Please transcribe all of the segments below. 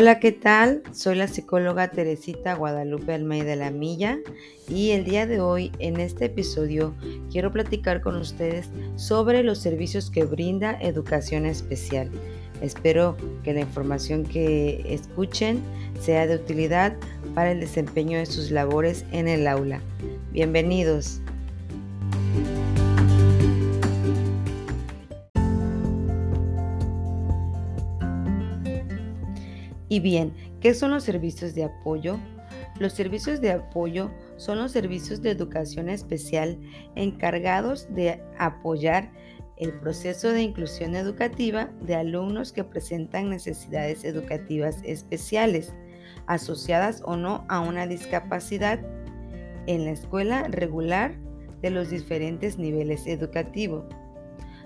Hola, ¿qué tal? Soy la psicóloga Teresita Guadalupe Almeida La Milla y el día de hoy en este episodio quiero platicar con ustedes sobre los servicios que brinda Educación Especial. Espero que la información que escuchen sea de utilidad para el desempeño de sus labores en el aula. Bienvenidos. Bien, ¿qué son los servicios de apoyo? Los servicios de apoyo son los servicios de educación especial encargados de apoyar el proceso de inclusión educativa de alumnos que presentan necesidades educativas especiales, asociadas o no a una discapacidad, en la escuela regular de los diferentes niveles educativos.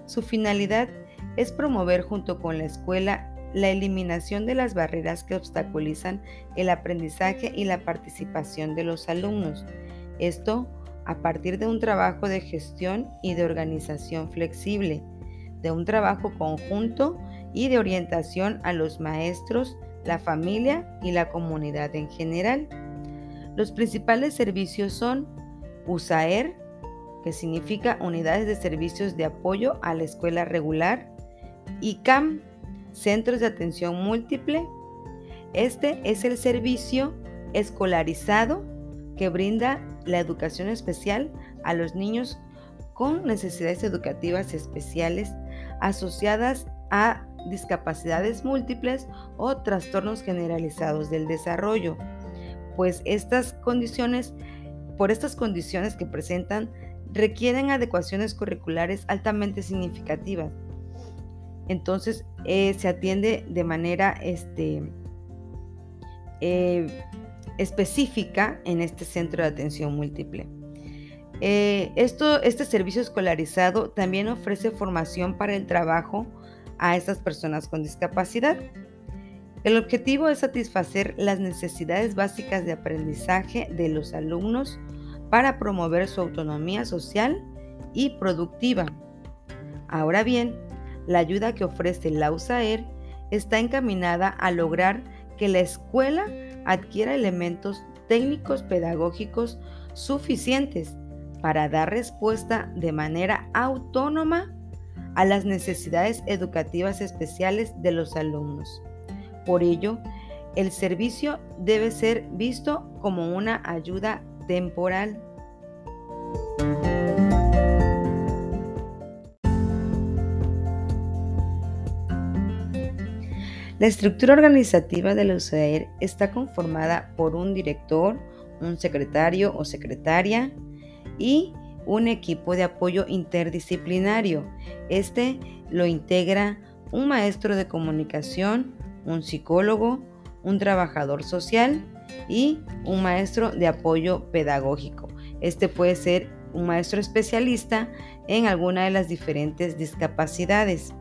Su finalidad es promover junto con la escuela la eliminación de las barreras que obstaculizan el aprendizaje y la participación de los alumnos. Esto a partir de un trabajo de gestión y de organización flexible, de un trabajo conjunto y de orientación a los maestros, la familia y la comunidad en general. Los principales servicios son USAER, que significa Unidades de Servicios de Apoyo a la Escuela Regular, y CAM, Centros de Atención Múltiple. Este es el servicio escolarizado que brinda la educación especial a los niños con necesidades educativas especiales asociadas a discapacidades múltiples o trastornos generalizados del desarrollo. Pues estas condiciones, por estas condiciones que presentan, requieren adecuaciones curriculares altamente significativas entonces eh, se atiende de manera este, eh, específica en este centro de atención múltiple. Eh, esto, este servicio escolarizado también ofrece formación para el trabajo a estas personas con discapacidad. El objetivo es satisfacer las necesidades básicas de aprendizaje de los alumnos para promover su autonomía social y productiva. Ahora bien, la ayuda que ofrece la USAER está encaminada a lograr que la escuela adquiera elementos técnicos pedagógicos suficientes para dar respuesta de manera autónoma a las necesidades educativas especiales de los alumnos. Por ello, el servicio debe ser visto como una ayuda temporal. La estructura organizativa de la USAER está conformada por un director, un secretario o secretaria y un equipo de apoyo interdisciplinario. Este lo integra un maestro de comunicación, un psicólogo, un trabajador social y un maestro de apoyo pedagógico. Este puede ser un maestro especialista en alguna de las diferentes discapacidades.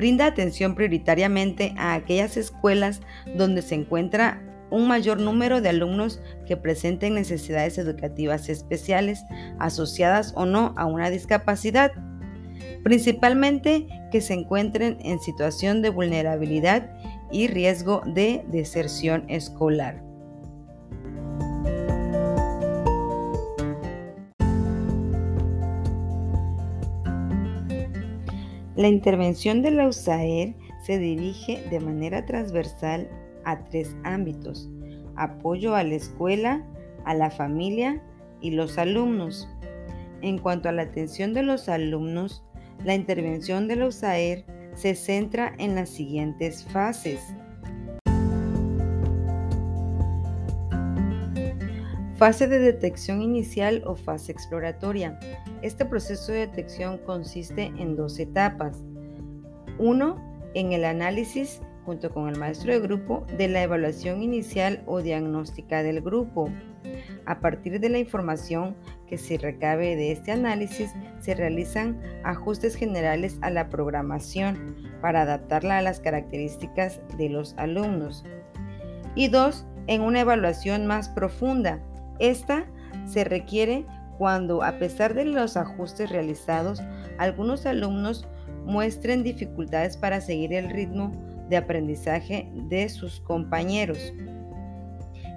Brinda atención prioritariamente a aquellas escuelas donde se encuentra un mayor número de alumnos que presenten necesidades educativas especiales asociadas o no a una discapacidad, principalmente que se encuentren en situación de vulnerabilidad y riesgo de deserción escolar. La intervención de la USAER se dirige de manera transversal a tres ámbitos, apoyo a la escuela, a la familia y los alumnos. En cuanto a la atención de los alumnos, la intervención de la USAER se centra en las siguientes fases. Fase de detección inicial o fase exploratoria. Este proceso de detección consiste en dos etapas. Uno, en el análisis junto con el maestro de grupo de la evaluación inicial o diagnóstica del grupo. A partir de la información que se recabe de este análisis, se realizan ajustes generales a la programación para adaptarla a las características de los alumnos. Y dos, en una evaluación más profunda, esta se requiere cuando, a pesar de los ajustes realizados, algunos alumnos muestren dificultades para seguir el ritmo de aprendizaje de sus compañeros.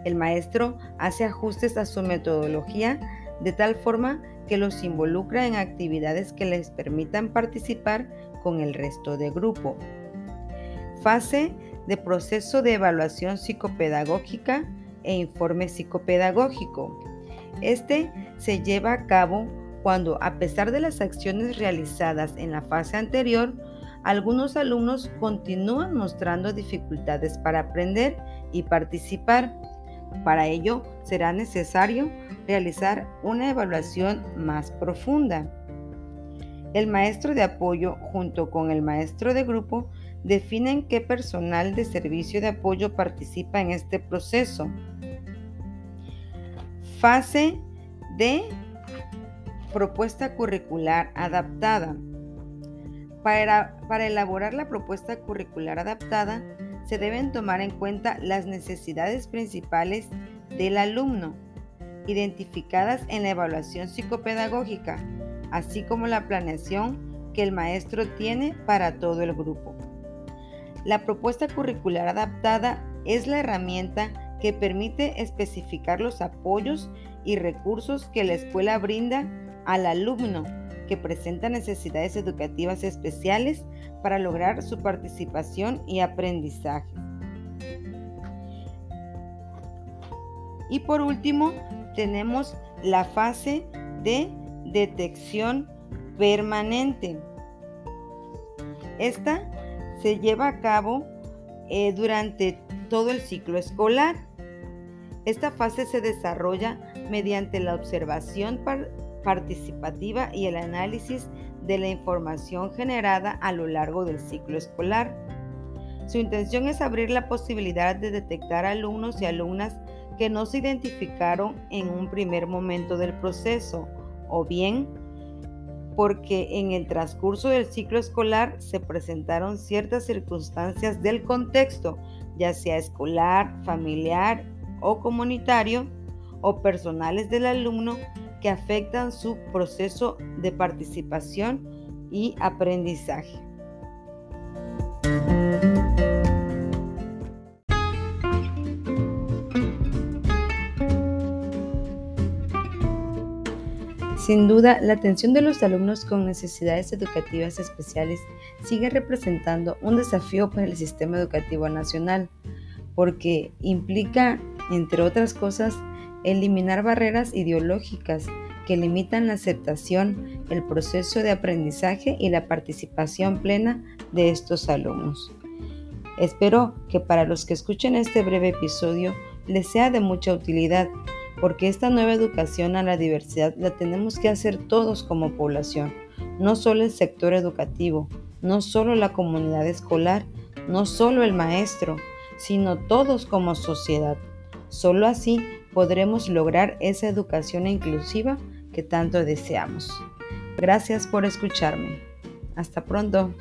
El maestro hace ajustes a su metodología de tal forma que los involucra en actividades que les permitan participar con el resto del grupo. Fase de proceso de evaluación psicopedagógica e informe psicopedagógico. Este se lleva a cabo cuando, a pesar de las acciones realizadas en la fase anterior, algunos alumnos continúan mostrando dificultades para aprender y participar. Para ello, será necesario realizar una evaluación más profunda. El maestro de apoyo junto con el maestro de grupo definen qué personal de servicio de apoyo participa en este proceso. Fase de propuesta curricular adaptada. Para, para, elaborar la propuesta curricular adaptada, se deben tomar en cuenta las necesidades principales del alumno, identificadas en la evaluación psicopedagógica, así como la planeación que el maestro tiene para todo el grupo. La propuesta curricular adaptada es la herramienta que permite especificar los apoyos y recursos que la escuela brinda al alumno que presenta necesidades educativas especiales para lograr su participación y aprendizaje. Y por último, tenemos la fase de detección permanente. Esta se lleva a cabo eh, durante todo el ciclo escolar. Esta fase se desarrolla mediante la observación participativa y el análisis de la información generada a lo largo del ciclo escolar. Su intención es abrir la posibilidad de detectar alumnos y alumnas que no se identificaron en un primer momento del proceso o bien porque en el transcurso del ciclo escolar se presentaron ciertas circunstancias del contexto, ya sea escolar, familiar o comunitario, o personales del alumno que afectan su proceso de participación y aprendizaje. Sin duda, la atención de los alumnos con necesidades educativas especiales sigue representando un desafío para el sistema educativo nacional, porque implica, entre otras cosas, eliminar barreras ideológicas que limitan la aceptación, el proceso de aprendizaje y la participación plena de estos alumnos. Espero que para los que escuchen este breve episodio les sea de mucha utilidad porque esta nueva educación a la diversidad la tenemos que hacer todos como población, no solo el sector educativo, no solo la comunidad escolar, no solo el maestro, sino todos como sociedad. Solo así podremos lograr esa educación inclusiva que tanto deseamos. Gracias por escucharme. Hasta pronto.